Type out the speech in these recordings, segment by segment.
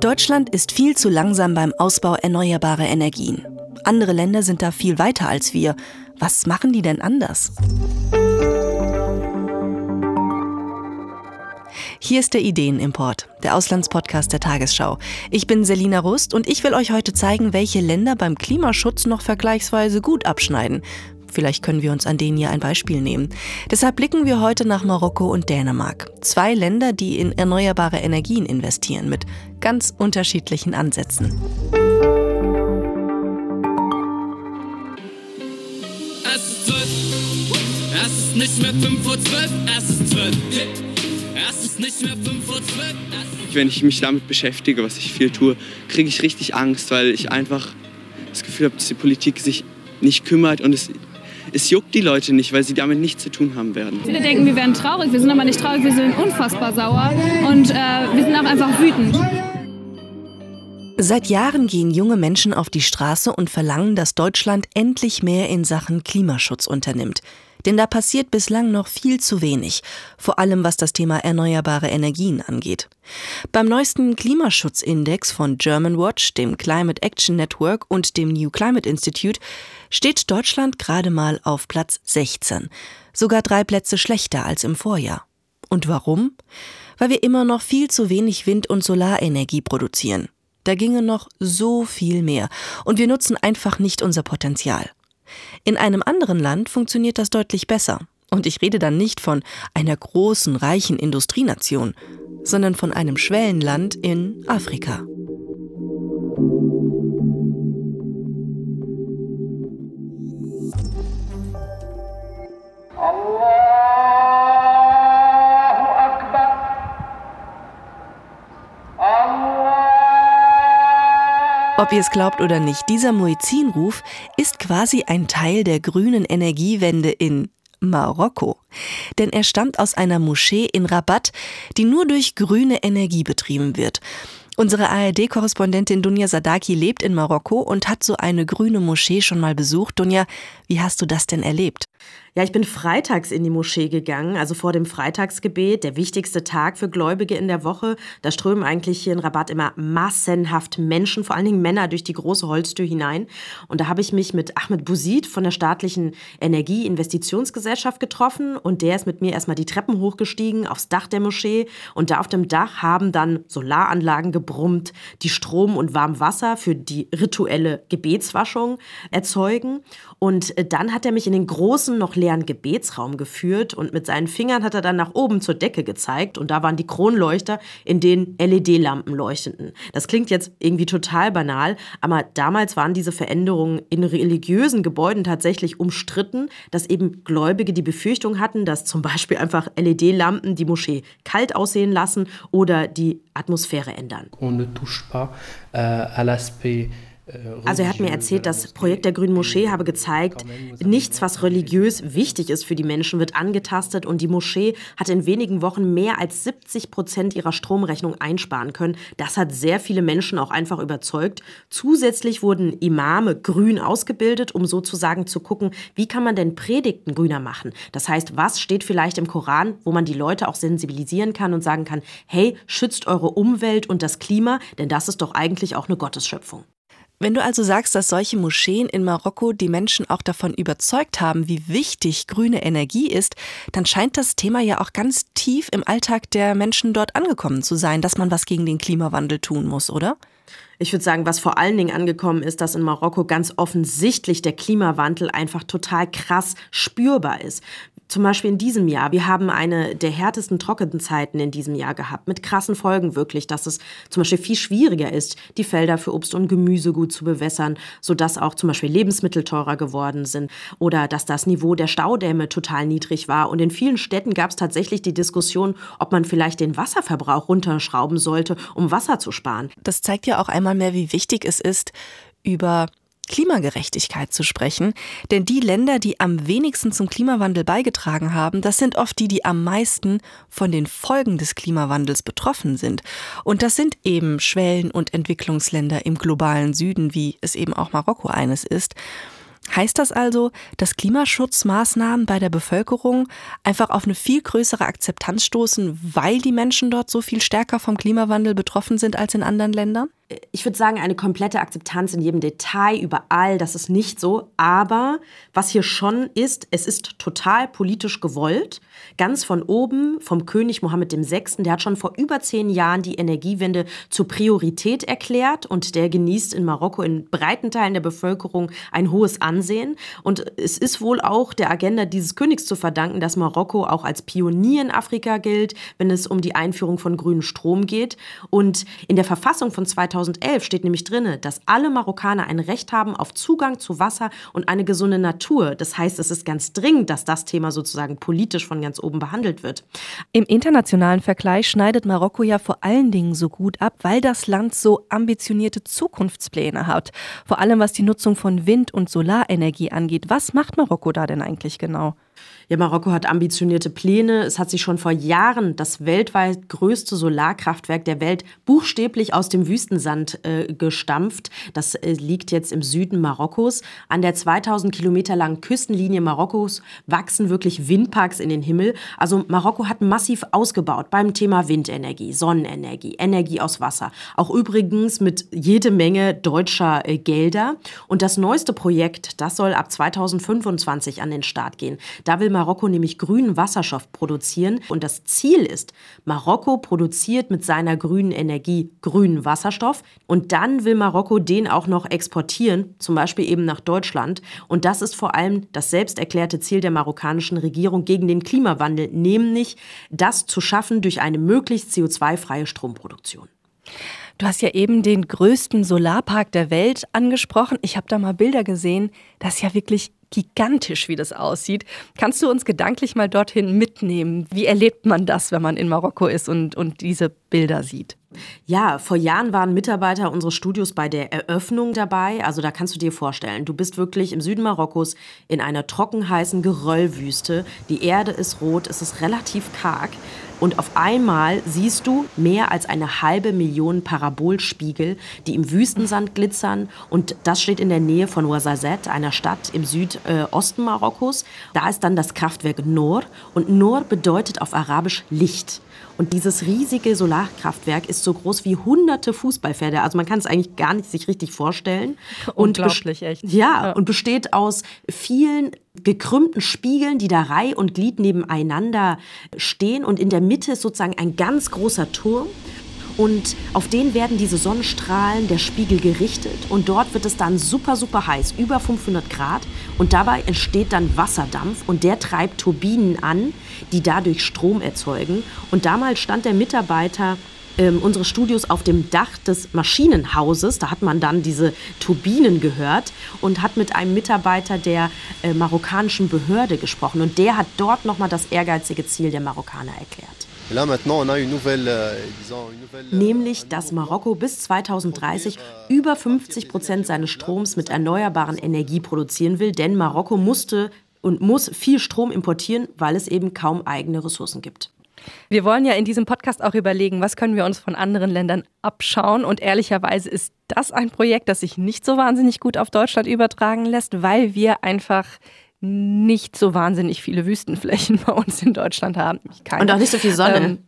Deutschland ist viel zu langsam beim Ausbau erneuerbarer Energien. Andere Länder sind da viel weiter als wir. Was machen die denn anders? Hier ist der Ideenimport, der Auslandspodcast der Tagesschau. Ich bin Selina Rust und ich will euch heute zeigen, welche Länder beim Klimaschutz noch vergleichsweise gut abschneiden. Vielleicht können wir uns an denen hier ein Beispiel nehmen. Deshalb blicken wir heute nach Marokko und Dänemark. Zwei Länder, die in erneuerbare Energien investieren, mit ganz unterschiedlichen Ansätzen. Es ist zwölf, es ist nicht mehr fünf Uhr zwölf, es ist zwölf. Es ist nicht mehr fünf Uhr zwölf. Wenn ich mich damit beschäftige, was ich viel tue, kriege ich richtig Angst, weil ich einfach das Gefühl habe, dass die Politik sich nicht kümmert und es es juckt die Leute nicht, weil sie damit nichts zu tun haben werden. Viele denken, wir wären traurig, wir sind aber nicht traurig, wir sind unfassbar sauer und äh, wir sind auch einfach wütend. Seit Jahren gehen junge Menschen auf die Straße und verlangen, dass Deutschland endlich mehr in Sachen Klimaschutz unternimmt. Denn da passiert bislang noch viel zu wenig, vor allem was das Thema erneuerbare Energien angeht. Beim neuesten Klimaschutzindex von Germanwatch, dem Climate Action Network und dem New Climate Institute steht Deutschland gerade mal auf Platz 16, sogar drei Plätze schlechter als im Vorjahr. Und warum? Weil wir immer noch viel zu wenig Wind- und Solarenergie produzieren. Da ginge noch so viel mehr und wir nutzen einfach nicht unser Potenzial. In einem anderen Land funktioniert das deutlich besser. Und ich rede dann nicht von einer großen, reichen Industrienation, sondern von einem Schwellenland in Afrika. Ob ihr es glaubt oder nicht, dieser Muezzinruf ist quasi ein Teil der grünen Energiewende in Marokko. Denn er stammt aus einer Moschee in Rabat, die nur durch grüne Energie betrieben wird. Unsere ARD-Korrespondentin Dunja Sadaki lebt in Marokko und hat so eine grüne Moschee schon mal besucht. Dunja, wie hast du das denn erlebt? Ja, ich bin freitags in die Moschee gegangen, also vor dem Freitagsgebet, der wichtigste Tag für Gläubige in der Woche. Da strömen eigentlich hier in Rabat immer massenhaft Menschen, vor allen Dingen Männer, durch die große Holztür hinein. Und da habe ich mich mit Ahmed Bouzid von der staatlichen Energieinvestitionsgesellschaft getroffen und der ist mit mir erstmal die Treppen hochgestiegen aufs Dach der Moschee. Und da auf dem Dach haben dann Solaranlagen gebrummt, die Strom und Warmwasser für die rituelle Gebetswaschung erzeugen. Und äh, dann hat er mich in den großen, noch leeren Gebetsraum geführt und mit seinen Fingern hat er dann nach oben zur Decke gezeigt und da waren die Kronleuchter, in denen LED-Lampen leuchteten. Das klingt jetzt irgendwie total banal, aber damals waren diese Veränderungen in religiösen Gebäuden tatsächlich umstritten, dass eben Gläubige die Befürchtung hatten, dass zum Beispiel einfach LED-Lampen die Moschee kalt aussehen lassen oder die Atmosphäre ändern. On ne touche pas euh, à l'aspect also er hat mir erzählt, das Projekt der Grünen Moschee habe gezeigt, nichts, was religiös wichtig ist für die Menschen, wird angetastet und die Moschee hat in wenigen Wochen mehr als 70 Prozent ihrer Stromrechnung einsparen können. Das hat sehr viele Menschen auch einfach überzeugt. Zusätzlich wurden Imame grün ausgebildet, um sozusagen zu gucken, wie kann man denn Predigten grüner machen. Das heißt, was steht vielleicht im Koran, wo man die Leute auch sensibilisieren kann und sagen kann, hey, schützt eure Umwelt und das Klima, denn das ist doch eigentlich auch eine Gottesschöpfung. Wenn du also sagst, dass solche Moscheen in Marokko die Menschen auch davon überzeugt haben, wie wichtig grüne Energie ist, dann scheint das Thema ja auch ganz tief im Alltag der Menschen dort angekommen zu sein, dass man was gegen den Klimawandel tun muss, oder? Ich würde sagen, was vor allen Dingen angekommen ist, dass in Marokko ganz offensichtlich der Klimawandel einfach total krass spürbar ist. Zum Beispiel in diesem Jahr. Wir haben eine der härtesten Trockenzeiten in diesem Jahr gehabt, mit krassen Folgen wirklich, dass es zum Beispiel viel schwieriger ist, die Felder für Obst und Gemüse gut zu bewässern, sodass auch zum Beispiel Lebensmittel teurer geworden sind oder dass das Niveau der Staudämme total niedrig war. Und in vielen Städten gab es tatsächlich die Diskussion, ob man vielleicht den Wasserverbrauch runterschrauben sollte, um Wasser zu sparen. Das zeigt ja auch einmal mehr, wie wichtig es ist, über Klimagerechtigkeit zu sprechen, denn die Länder, die am wenigsten zum Klimawandel beigetragen haben, das sind oft die, die am meisten von den Folgen des Klimawandels betroffen sind. Und das sind eben Schwellen- und Entwicklungsländer im globalen Süden, wie es eben auch Marokko eines ist. Heißt das also, dass Klimaschutzmaßnahmen bei der Bevölkerung einfach auf eine viel größere Akzeptanz stoßen, weil die Menschen dort so viel stärker vom Klimawandel betroffen sind als in anderen Ländern? Ich würde sagen, eine komplette Akzeptanz in jedem Detail, überall, das ist nicht so. Aber was hier schon ist, es ist total politisch gewollt. Ganz von oben, vom König Mohammed VI., der hat schon vor über zehn Jahren die Energiewende zur Priorität erklärt und der genießt in Marokko in breiten Teilen der Bevölkerung ein hohes Ansehen. Und es ist wohl auch der Agenda dieses Königs zu verdanken, dass Marokko auch als Pionier in Afrika gilt, wenn es um die Einführung von grünem Strom geht. Und in der Verfassung von 2000 2011 steht nämlich drin, dass alle Marokkaner ein Recht haben auf Zugang zu Wasser und eine gesunde Natur. Das heißt, es ist ganz dringend, dass das Thema sozusagen politisch von ganz oben behandelt wird. Im internationalen Vergleich schneidet Marokko ja vor allen Dingen so gut ab, weil das Land so ambitionierte Zukunftspläne hat. Vor allem was die Nutzung von Wind- und Solarenergie angeht. Was macht Marokko da denn eigentlich genau? Ja, Marokko hat ambitionierte Pläne. Es hat sich schon vor Jahren das weltweit größte Solarkraftwerk der Welt buchstäblich aus dem Wüstensand äh, gestampft. Das äh, liegt jetzt im Süden Marokkos. An der 2000 Kilometer langen Küstenlinie Marokkos wachsen wirklich Windparks in den Himmel. Also Marokko hat massiv ausgebaut beim Thema Windenergie, Sonnenenergie, Energie aus Wasser. Auch übrigens mit jede Menge deutscher äh, Gelder. Und das neueste Projekt, das soll ab 2025 an den Start gehen. Da will Marokko nämlich grünen Wasserstoff produzieren. Und das Ziel ist, Marokko produziert mit seiner grünen Energie grünen Wasserstoff. Und dann will Marokko den auch noch exportieren, zum Beispiel eben nach Deutschland. Und das ist vor allem das selbst erklärte Ziel der marokkanischen Regierung gegen den Klimawandel, nämlich das zu schaffen durch eine möglichst CO2-freie Stromproduktion. Du hast ja eben den größten Solarpark der Welt angesprochen. Ich habe da mal Bilder gesehen. Das ist ja wirklich gigantisch, wie das aussieht. Kannst du uns gedanklich mal dorthin mitnehmen? Wie erlebt man das, wenn man in Marokko ist und, und diese Bilder sieht? Ja, vor Jahren waren Mitarbeiter unseres Studios bei der Eröffnung dabei. Also da kannst du dir vorstellen, du bist wirklich im Süden Marokkos in einer trockenheißen Geröllwüste. Die Erde ist rot, es ist relativ karg. Und auf einmal siehst du mehr als eine halbe Million Parabolspiegel, die im Wüstensand glitzern. Und das steht in der Nähe von Ouarzazate, einer Stadt im Südosten Marokkos. Da ist dann das Kraftwerk Nor. Und Nor bedeutet auf Arabisch Licht. Und dieses riesige Solarkraftwerk ist so groß wie hunderte Fußballfelder. Also man kann es eigentlich gar nicht sich richtig vorstellen. Unglaublich, echt. Ja, ja, und besteht aus vielen gekrümmten Spiegeln, die da Reihe und Glied nebeneinander stehen. Und in der Mitte ist sozusagen ein ganz großer Turm. Und auf den werden diese Sonnenstrahlen der Spiegel gerichtet. Und dort wird es dann super, super heiß, über 500 Grad. Und dabei entsteht dann Wasserdampf und der treibt Turbinen an, die dadurch Strom erzeugen. Und damals stand der Mitarbeiter ähm, unseres Studios auf dem Dach des Maschinenhauses. Da hat man dann diese Turbinen gehört und hat mit einem Mitarbeiter der äh, marokkanischen Behörde gesprochen. Und der hat dort nochmal das ehrgeizige Ziel der Marokkaner erklärt. Euh, Nämlich, dass Marokko bis 2030 über 50 Prozent seines Stroms mit erneuerbaren Energie produzieren will, denn Marokko musste und muss viel Strom importieren, weil es eben kaum eigene Ressourcen gibt. Wir wollen ja in diesem Podcast auch überlegen, was können wir uns von anderen Ländern abschauen. Und ehrlicherweise ist das ein Projekt, das sich nicht so wahnsinnig gut auf Deutschland übertragen lässt, weil wir einfach nicht so wahnsinnig viele Wüstenflächen bei uns in Deutschland haben. Und auch nicht so viel Sonne. Ähm,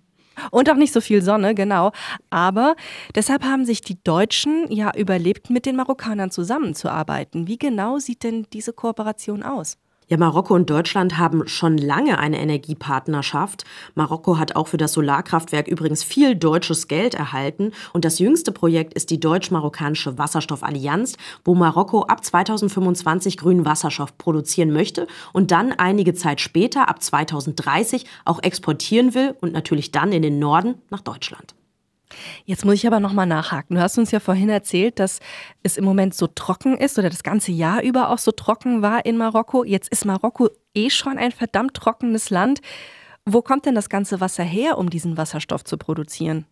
und auch nicht so viel Sonne, genau. Aber deshalb haben sich die Deutschen ja überlebt, mit den Marokkanern zusammenzuarbeiten. Wie genau sieht denn diese Kooperation aus? Ja, Marokko und Deutschland haben schon lange eine Energiepartnerschaft. Marokko hat auch für das Solarkraftwerk übrigens viel deutsches Geld erhalten. Und das jüngste Projekt ist die deutsch-marokkanische Wasserstoffallianz, wo Marokko ab 2025 grünen Wasserstoff produzieren möchte und dann einige Zeit später, ab 2030, auch exportieren will und natürlich dann in den Norden nach Deutschland. Jetzt muss ich aber nochmal nachhaken. Du hast uns ja vorhin erzählt, dass es im Moment so trocken ist oder das ganze Jahr über auch so trocken war in Marokko. Jetzt ist Marokko eh schon ein verdammt trockenes Land. Wo kommt denn das ganze Wasser her, um diesen Wasserstoff zu produzieren?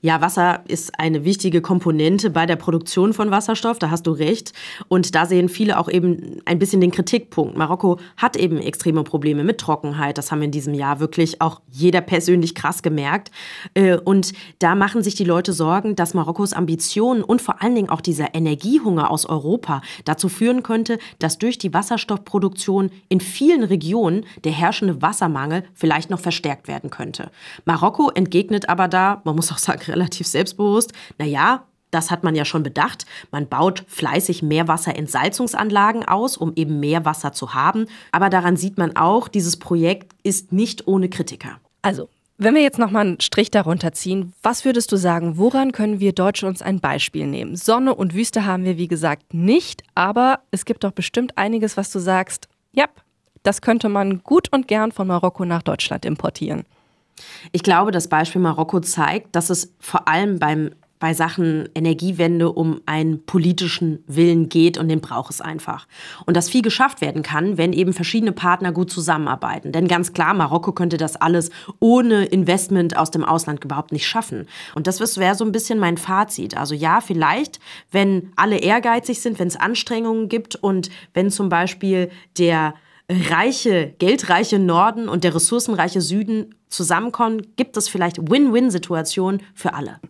Ja, Wasser ist eine wichtige Komponente bei der Produktion von Wasserstoff, da hast du recht. Und da sehen viele auch eben ein bisschen den Kritikpunkt. Marokko hat eben extreme Probleme mit Trockenheit. Das haben wir in diesem Jahr wirklich auch jeder persönlich krass gemerkt. Äh, und da machen sich die Leute Sorgen, dass Marokkos Ambitionen und vor allen Dingen auch dieser Energiehunger aus Europa dazu führen könnte, dass durch die Wasserstoffproduktion in vielen Regionen der herrschende Wassermangel vielleicht noch verstärkt werden könnte. Marokko entgegnet aber da, man muss auch sagen, relativ selbstbewusst, naja, das hat man ja schon bedacht. Man baut fleißig Meerwasserentsalzungsanlagen aus, um eben mehr Wasser zu haben. Aber daran sieht man auch, dieses Projekt ist nicht ohne Kritiker. Also, wenn wir jetzt nochmal einen Strich darunter ziehen, was würdest du sagen, woran können wir Deutsche uns ein Beispiel nehmen? Sonne und Wüste haben wir, wie gesagt, nicht, aber es gibt doch bestimmt einiges, was du sagst, ja, das könnte man gut und gern von Marokko nach Deutschland importieren. Ich glaube, das Beispiel Marokko zeigt, dass es vor allem beim bei Sachen Energiewende um einen politischen Willen geht und den braucht es einfach. Und dass viel geschafft werden kann, wenn eben verschiedene Partner gut zusammenarbeiten. Denn ganz klar, Marokko könnte das alles ohne Investment aus dem Ausland überhaupt nicht schaffen. Und das wäre so ein bisschen mein Fazit. Also ja, vielleicht, wenn alle ehrgeizig sind, wenn es Anstrengungen gibt und wenn zum Beispiel der reiche, geldreiche Norden und der ressourcenreiche Süden zusammenkommen, gibt es vielleicht Win-Win-Situationen für alle.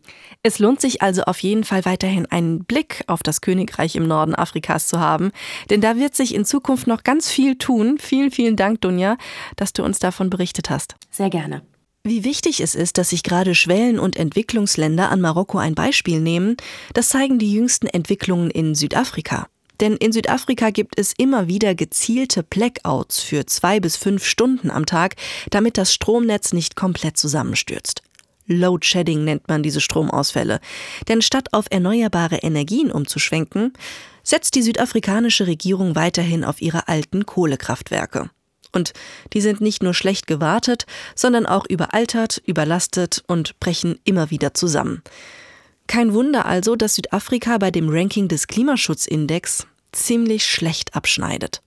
Es lohnt sich also auf jeden Fall weiterhin einen Blick auf das Königreich im Norden Afrikas zu haben, denn da wird sich in Zukunft noch ganz viel tun. Vielen, vielen Dank, Dunja, dass du uns davon berichtet hast. Sehr gerne. Wie wichtig es ist, dass sich gerade Schwellen- und Entwicklungsländer an Marokko ein Beispiel nehmen, das zeigen die jüngsten Entwicklungen in Südafrika. Denn in Südafrika gibt es immer wieder gezielte Blackouts für zwei bis fünf Stunden am Tag, damit das Stromnetz nicht komplett zusammenstürzt. Load Shedding nennt man diese Stromausfälle. Denn statt auf erneuerbare Energien umzuschwenken, setzt die südafrikanische Regierung weiterhin auf ihre alten Kohlekraftwerke. Und die sind nicht nur schlecht gewartet, sondern auch überaltert, überlastet und brechen immer wieder zusammen. Kein Wunder also, dass Südafrika bei dem Ranking des Klimaschutzindex ziemlich schlecht abschneidet.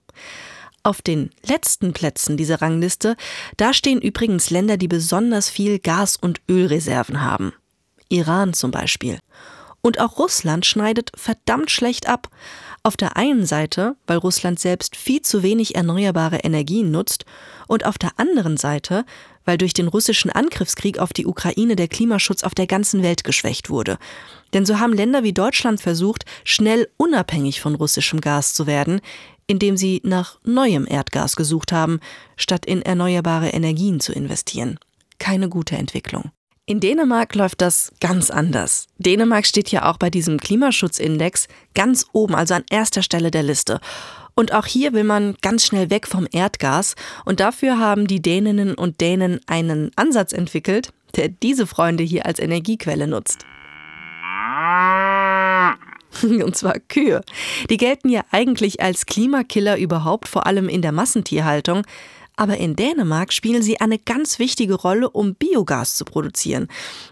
Auf den letzten Plätzen dieser Rangliste, da stehen übrigens Länder, die besonders viel Gas- und Ölreserven haben. Iran zum Beispiel. Und auch Russland schneidet verdammt schlecht ab. Auf der einen Seite, weil Russland selbst viel zu wenig erneuerbare Energien nutzt, und auf der anderen Seite, weil durch den russischen Angriffskrieg auf die Ukraine der Klimaschutz auf der ganzen Welt geschwächt wurde. Denn so haben Länder wie Deutschland versucht, schnell unabhängig von russischem Gas zu werden, indem sie nach neuem Erdgas gesucht haben, statt in erneuerbare Energien zu investieren. Keine gute Entwicklung. In Dänemark läuft das ganz anders. Dänemark steht ja auch bei diesem Klimaschutzindex ganz oben, also an erster Stelle der Liste. Und auch hier will man ganz schnell weg vom Erdgas. Und dafür haben die Däninnen und Dänen einen Ansatz entwickelt, der diese Freunde hier als Energiequelle nutzt. Und zwar Kühe. Die gelten ja eigentlich als Klimakiller überhaupt, vor allem in der Massentierhaltung. Aber in Dänemark spielen sie eine ganz wichtige Rolle, um Biogas zu produzieren.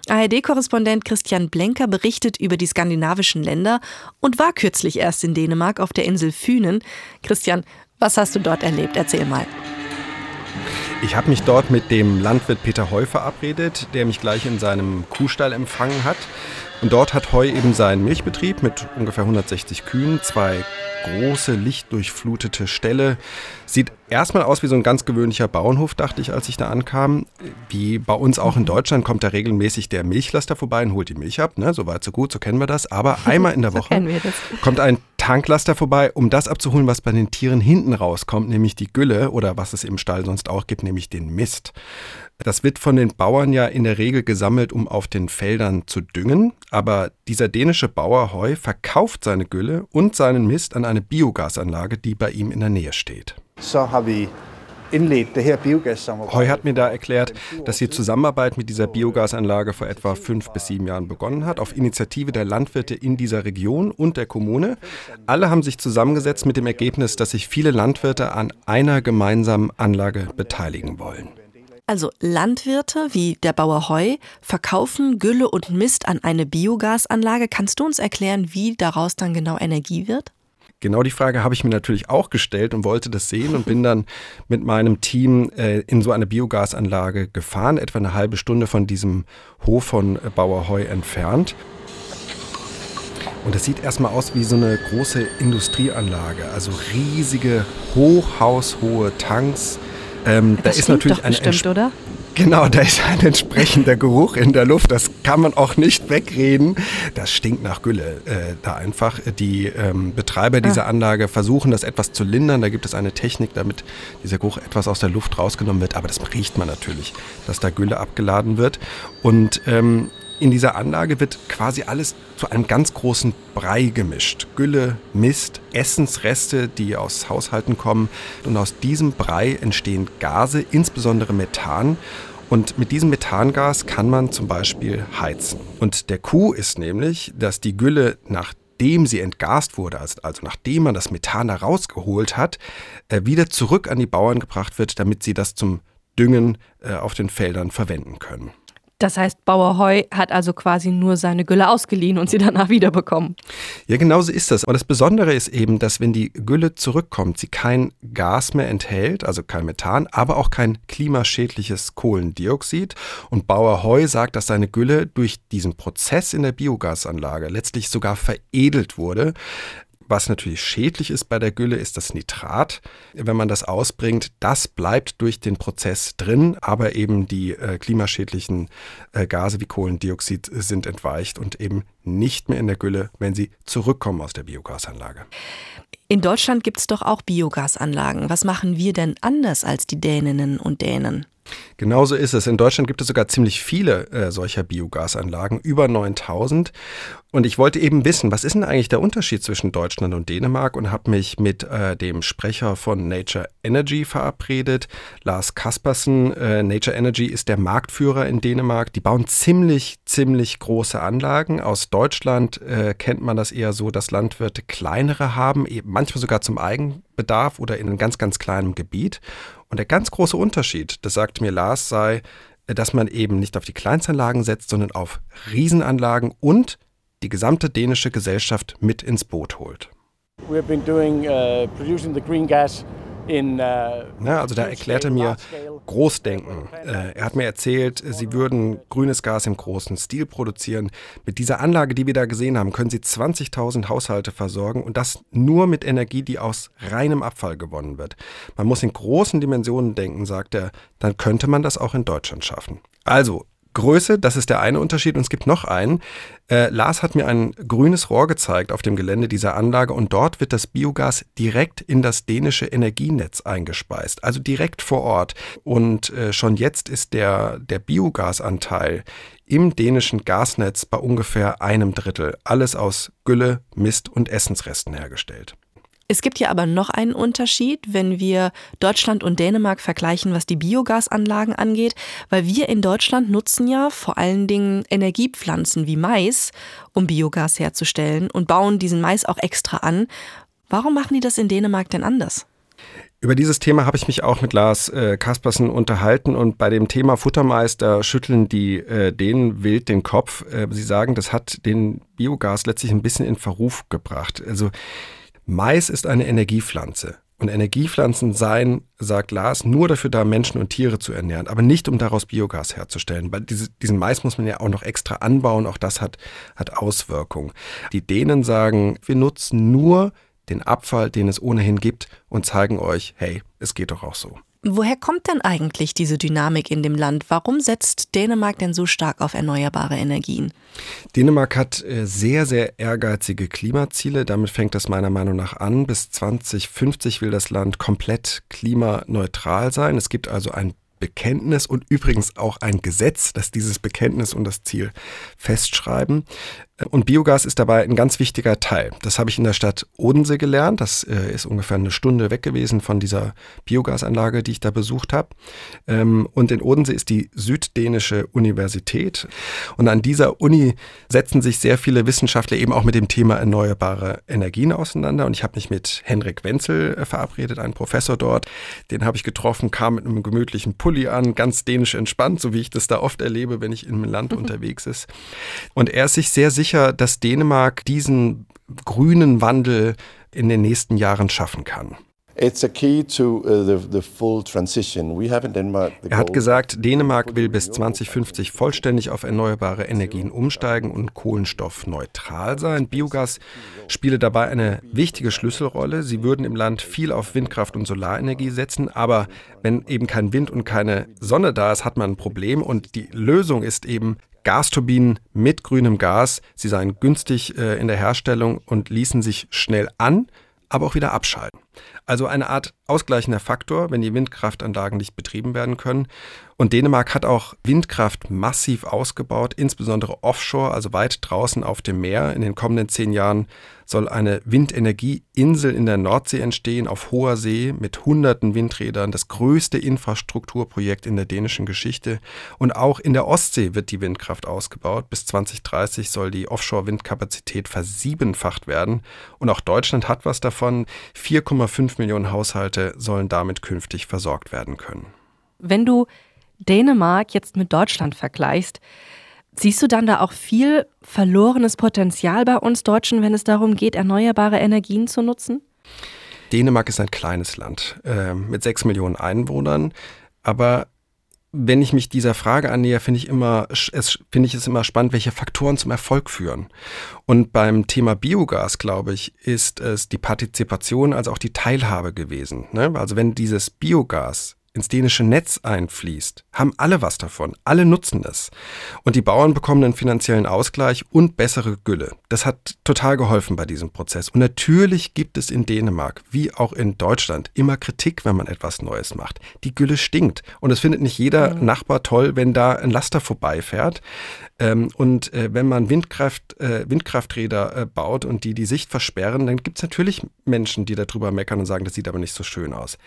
ARD-Korrespondent Christian Blenker berichtet über die skandinavischen Länder und war kürzlich erst in Dänemark auf der Insel Fünen. Christian, was hast du dort erlebt? Erzähl mal. Ich habe mich dort mit dem Landwirt Peter Heu verabredet, der mich gleich in seinem Kuhstall empfangen hat. Und dort hat Heu eben seinen Milchbetrieb mit ungefähr 160 Kühen, zwei große, lichtdurchflutete Ställe. Sieht erstmal aus wie so ein ganz gewöhnlicher Bauernhof, dachte ich, als ich da ankam. Wie bei uns auch in Deutschland kommt da regelmäßig der Milchlaster vorbei und holt die Milch ab. Ne? So weit, so gut, so kennen wir das. Aber einmal in der Woche so kommt ein Tanklaster vorbei, um das abzuholen, was bei den Tieren hinten rauskommt, nämlich die Gülle oder was es im Stall sonst auch gibt, nämlich den Mist. Das wird von den Bauern ja in der Regel gesammelt, um auf den Feldern zu düngen. Aber dieser dänische Bauer Heu verkauft seine Gülle und seinen Mist an eine Biogasanlage, die bei ihm in der Nähe steht. So habe ich Heu hat mir da erklärt, dass die Zusammenarbeit mit dieser Biogasanlage vor etwa fünf bis sieben Jahren begonnen hat, auf Initiative der Landwirte in dieser Region und der Kommune. Alle haben sich zusammengesetzt mit dem Ergebnis, dass sich viele Landwirte an einer gemeinsamen Anlage beteiligen wollen. Also Landwirte wie der Bauer Heu verkaufen Gülle und Mist an eine Biogasanlage. Kannst du uns erklären, wie daraus dann genau Energie wird? Genau die Frage habe ich mir natürlich auch gestellt und wollte das sehen und bin dann mit meinem Team äh, in so eine Biogasanlage gefahren, etwa eine halbe Stunde von diesem Hof von äh, Bauer Heu entfernt. Und es sieht erstmal aus wie so eine große Industrieanlage, also riesige, hochhaushohe Tanks. Ähm, da ist natürlich ein bestimmt, oder? Genau, da ist ein entsprechender Geruch in der Luft. Das kann man auch nicht wegreden. Das stinkt nach Gülle äh, da einfach. Die ähm, Betreiber ah. dieser Anlage versuchen das etwas zu lindern. Da gibt es eine Technik, damit dieser Geruch etwas aus der Luft rausgenommen wird. Aber das riecht man natürlich, dass da Gülle abgeladen wird. Und ähm, in dieser Anlage wird quasi alles zu einem ganz großen Brei gemischt. Gülle, Mist, Essensreste, die aus Haushalten kommen. Und aus diesem Brei entstehen Gase, insbesondere Methan. Und mit diesem Methangas kann man zum Beispiel heizen. Und der Coup ist nämlich, dass die Gülle nachdem sie entgast wurde, also, nachdem man das Methan herausgeholt hat, äh, wieder zurück an die Bauern gebracht wird, damit sie das zum Düngen äh, auf den Feldern verwenden können. Das heißt, Bauer Heu hat also quasi nur seine Gülle ausgeliehen und sie danach wiederbekommen. Ja, genau so ist das. Aber das Besondere ist eben, dass wenn die Gülle zurückkommt, sie kein Gas mehr enthält, also kein Methan, aber auch kein klimaschädliches Kohlendioxid. Und Bauer Heu sagt, dass seine Gülle durch diesen Prozess in der Biogasanlage letztlich sogar veredelt wurde. Was natürlich schädlich ist bei der Gülle, ist das Nitrat. Wenn man das ausbringt, das bleibt durch den Prozess drin, aber eben die äh, klimaschädlichen äh, Gase wie Kohlendioxid sind entweicht und eben nicht mehr in der Gülle, wenn sie zurückkommen aus der Biogasanlage. In Deutschland gibt es doch auch Biogasanlagen. Was machen wir denn anders als die Däninnen und Dänen? Genauso ist es. In Deutschland gibt es sogar ziemlich viele äh, solcher Biogasanlagen, über 9000. Und ich wollte eben wissen, was ist denn eigentlich der Unterschied zwischen Deutschland und Dänemark und habe mich mit äh, dem Sprecher von Nature Energy verabredet, Lars Kaspersen. Äh, Nature Energy ist der Marktführer in Dänemark. Die bauen ziemlich, ziemlich große Anlagen. Aus Deutschland äh, kennt man das eher so, dass Landwirte kleinere haben, manchmal sogar zum Eigenbedarf oder in einem ganz, ganz kleinen Gebiet. Und der ganz große Unterschied, das sagte mir Lars, sei, dass man eben nicht auf die Kleinstanlagen setzt, sondern auf Riesenanlagen und die gesamte dänische Gesellschaft mit ins Boot holt. We have been doing uh, producing the green gas na, uh, also da erklärt er mir Großdenken. Äh, er hat mir erzählt, sie würden grünes Gas im großen Stil produzieren. Mit dieser Anlage, die wir da gesehen haben, können sie 20.000 Haushalte versorgen und das nur mit Energie, die aus reinem Abfall gewonnen wird. Man muss in großen Dimensionen denken, sagt er, dann könnte man das auch in Deutschland schaffen. Also, Größe, das ist der eine Unterschied. Und es gibt noch einen. Äh, Lars hat mir ein grünes Rohr gezeigt auf dem Gelände dieser Anlage und dort wird das Biogas direkt in das dänische Energienetz eingespeist, also direkt vor Ort. Und äh, schon jetzt ist der, der Biogasanteil im dänischen Gasnetz bei ungefähr einem Drittel. Alles aus Gülle, Mist und Essensresten hergestellt. Es gibt ja aber noch einen Unterschied, wenn wir Deutschland und Dänemark vergleichen, was die Biogasanlagen angeht, weil wir in Deutschland nutzen ja vor allen Dingen Energiepflanzen wie Mais, um Biogas herzustellen und bauen diesen Mais auch extra an. Warum machen die das in Dänemark denn anders? Über dieses Thema habe ich mich auch mit Lars äh, Kaspersen unterhalten und bei dem Thema Futtermeister schütteln die äh, denen wild den Kopf. Äh, sie sagen, das hat den Biogas letztlich ein bisschen in Verruf gebracht. Also Mais ist eine Energiepflanze. Und Energiepflanzen seien, sagt Lars, nur dafür da, Menschen und Tiere zu ernähren, aber nicht, um daraus Biogas herzustellen. Weil diese, diesen Mais muss man ja auch noch extra anbauen, auch das hat, hat Auswirkungen. Die Dänen sagen, wir nutzen nur den Abfall, den es ohnehin gibt und zeigen euch, hey, es geht doch auch so. Woher kommt denn eigentlich diese Dynamik in dem Land? Warum setzt Dänemark denn so stark auf erneuerbare Energien? Dänemark hat äh, sehr, sehr ehrgeizige Klimaziele. Damit fängt das meiner Meinung nach an. Bis 2050 will das Land komplett klimaneutral sein. Es gibt also ein Bekenntnis und übrigens auch ein Gesetz, das dieses Bekenntnis und das Ziel festschreiben. Und Biogas ist dabei ein ganz wichtiger Teil. Das habe ich in der Stadt Odense gelernt. Das äh, ist ungefähr eine Stunde weg gewesen von dieser Biogasanlage, die ich da besucht habe. Ähm, und in Odense ist die Süddänische Universität. Und an dieser Uni setzen sich sehr viele Wissenschaftler eben auch mit dem Thema erneuerbare Energien auseinander. Und ich habe mich mit Henrik Wenzel äh, verabredet, ein Professor dort. Den habe ich getroffen, kam mit einem gemütlichen Pulli an, ganz dänisch entspannt, so wie ich das da oft erlebe, wenn ich in einem Land unterwegs ist. Und er ist sich sehr sicher, sicher, dass Dänemark diesen grünen Wandel in den nächsten Jahren schaffen kann. Er hat gesagt, Dänemark will bis 2050 vollständig auf erneuerbare Energien umsteigen und kohlenstoffneutral sein. Biogas spiele dabei eine wichtige Schlüsselrolle. Sie würden im Land viel auf Windkraft und Solarenergie setzen, aber wenn eben kein Wind und keine Sonne da ist, hat man ein Problem und die Lösung ist eben Gasturbinen mit grünem Gas. Sie seien günstig äh, in der Herstellung und ließen sich schnell an, aber auch wieder abschalten. Also eine Art ausgleichender Faktor, wenn die Windkraftanlagen nicht betrieben werden können. Und Dänemark hat auch Windkraft massiv ausgebaut, insbesondere offshore, also weit draußen auf dem Meer. In den kommenden zehn Jahren soll eine Windenergieinsel in der Nordsee entstehen, auf hoher See mit hunderten Windrädern, das größte Infrastrukturprojekt in der dänischen Geschichte. Und auch in der Ostsee wird die Windkraft ausgebaut. Bis 2030 soll die Offshore-Windkapazität versiebenfacht werden. Und auch Deutschland hat was davon. 4,5 Millionen Haushalte sollen damit künftig versorgt werden können. Wenn du Dänemark jetzt mit Deutschland vergleichst, siehst du dann da auch viel verlorenes Potenzial bei uns Deutschen, wenn es darum geht, erneuerbare Energien zu nutzen? Dänemark ist ein kleines Land äh, mit sechs Millionen Einwohnern, aber wenn ich mich dieser Frage annähe, finde ich immer, es, finde ich es immer spannend, welche Faktoren zum Erfolg führen. Und beim Thema Biogas, glaube ich, ist es die Partizipation, also auch die Teilhabe gewesen. Ne? Also wenn dieses Biogas ins dänische Netz einfließt, haben alle was davon. Alle nutzen es. Und die Bauern bekommen einen finanziellen Ausgleich und bessere Gülle. Das hat total geholfen bei diesem Prozess. Und natürlich gibt es in Dänemark, wie auch in Deutschland, immer Kritik, wenn man etwas Neues macht. Die Gülle stinkt. Und es findet nicht jeder mhm. Nachbar toll, wenn da ein Laster vorbeifährt. Ähm, und äh, wenn man Windkraft, äh, Windkrafträder äh, baut und die die Sicht versperren, dann gibt es natürlich Menschen, die darüber meckern und sagen, das sieht aber nicht so schön aus.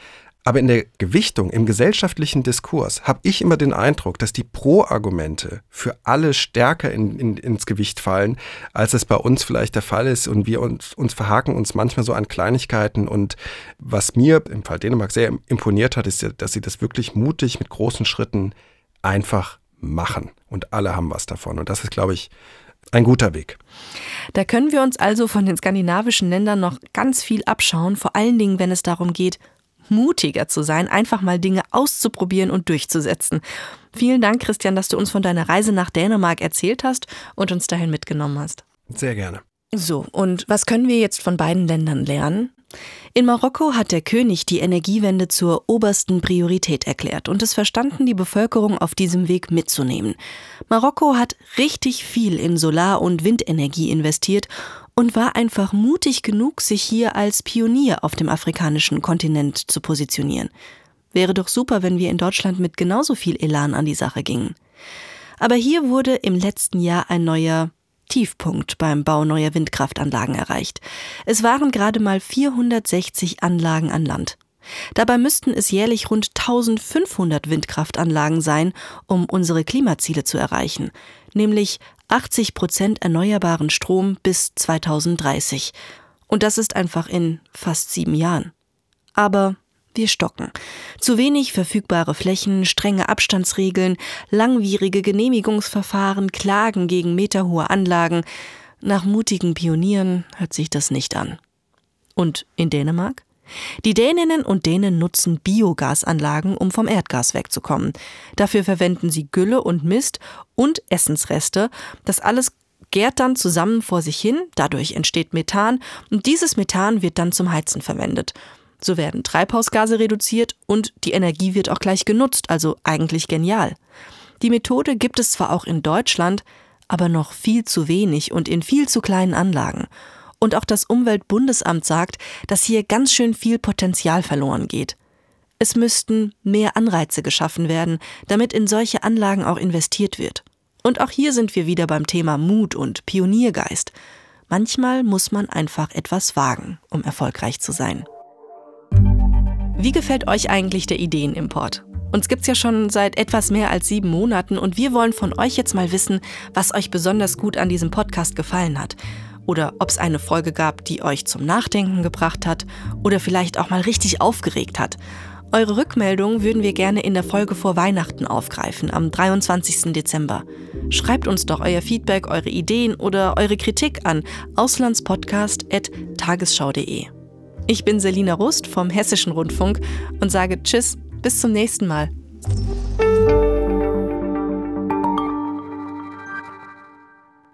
Aber in der Gewichtung, im gesellschaftlichen Diskurs, habe ich immer den Eindruck, dass die Pro-Argumente für alle stärker in, in, ins Gewicht fallen, als es bei uns vielleicht der Fall ist. Und wir uns, uns verhaken uns manchmal so an Kleinigkeiten. Und was mir im Fall Dänemark sehr imponiert hat, ist, dass sie das wirklich mutig mit großen Schritten einfach machen. Und alle haben was davon. Und das ist, glaube ich, ein guter Weg. Da können wir uns also von den skandinavischen Ländern noch ganz viel abschauen, vor allen Dingen, wenn es darum geht, mutiger zu sein, einfach mal Dinge auszuprobieren und durchzusetzen. Vielen Dank, Christian, dass du uns von deiner Reise nach Dänemark erzählt hast und uns dahin mitgenommen hast. Sehr gerne. So, und was können wir jetzt von beiden Ländern lernen? In Marokko hat der König die Energiewende zur obersten Priorität erklärt und es verstanden, die Bevölkerung auf diesem Weg mitzunehmen. Marokko hat richtig viel in Solar- und Windenergie investiert und war einfach mutig genug, sich hier als Pionier auf dem afrikanischen Kontinent zu positionieren. Wäre doch super, wenn wir in Deutschland mit genauso viel Elan an die Sache gingen. Aber hier wurde im letzten Jahr ein neuer Tiefpunkt beim Bau neuer Windkraftanlagen erreicht. Es waren gerade mal 460 Anlagen an Land. Dabei müssten es jährlich rund 1500 Windkraftanlagen sein, um unsere Klimaziele zu erreichen, nämlich 80 Prozent erneuerbaren Strom bis 2030. Und das ist einfach in fast sieben Jahren. Aber wir stocken. Zu wenig verfügbare Flächen, strenge Abstandsregeln, langwierige Genehmigungsverfahren, Klagen gegen meterhohe Anlagen. Nach mutigen Pionieren hört sich das nicht an. Und in Dänemark? Die Däninnen und Dänen nutzen Biogasanlagen, um vom Erdgas wegzukommen. Dafür verwenden sie Gülle und Mist und Essensreste. Das alles gärt dann zusammen vor sich hin, dadurch entsteht Methan und dieses Methan wird dann zum Heizen verwendet. So werden Treibhausgase reduziert und die Energie wird auch gleich genutzt, also eigentlich genial. Die Methode gibt es zwar auch in Deutschland, aber noch viel zu wenig und in viel zu kleinen Anlagen. Und auch das Umweltbundesamt sagt, dass hier ganz schön viel Potenzial verloren geht. Es müssten mehr Anreize geschaffen werden, damit in solche Anlagen auch investiert wird. Und auch hier sind wir wieder beim Thema Mut und Pioniergeist. Manchmal muss man einfach etwas wagen, um erfolgreich zu sein. Wie gefällt euch eigentlich der Ideenimport? Uns gibt's ja schon seit etwas mehr als sieben Monaten und wir wollen von euch jetzt mal wissen, was euch besonders gut an diesem Podcast gefallen hat oder ob es eine Folge gab, die euch zum Nachdenken gebracht hat oder vielleicht auch mal richtig aufgeregt hat. Eure Rückmeldung würden wir gerne in der Folge vor Weihnachten aufgreifen, am 23. Dezember. Schreibt uns doch euer Feedback, eure Ideen oder eure Kritik an auslandspodcast.tagesschau.de. Ich bin Selina Rust vom Hessischen Rundfunk und sage Tschüss, bis zum nächsten Mal.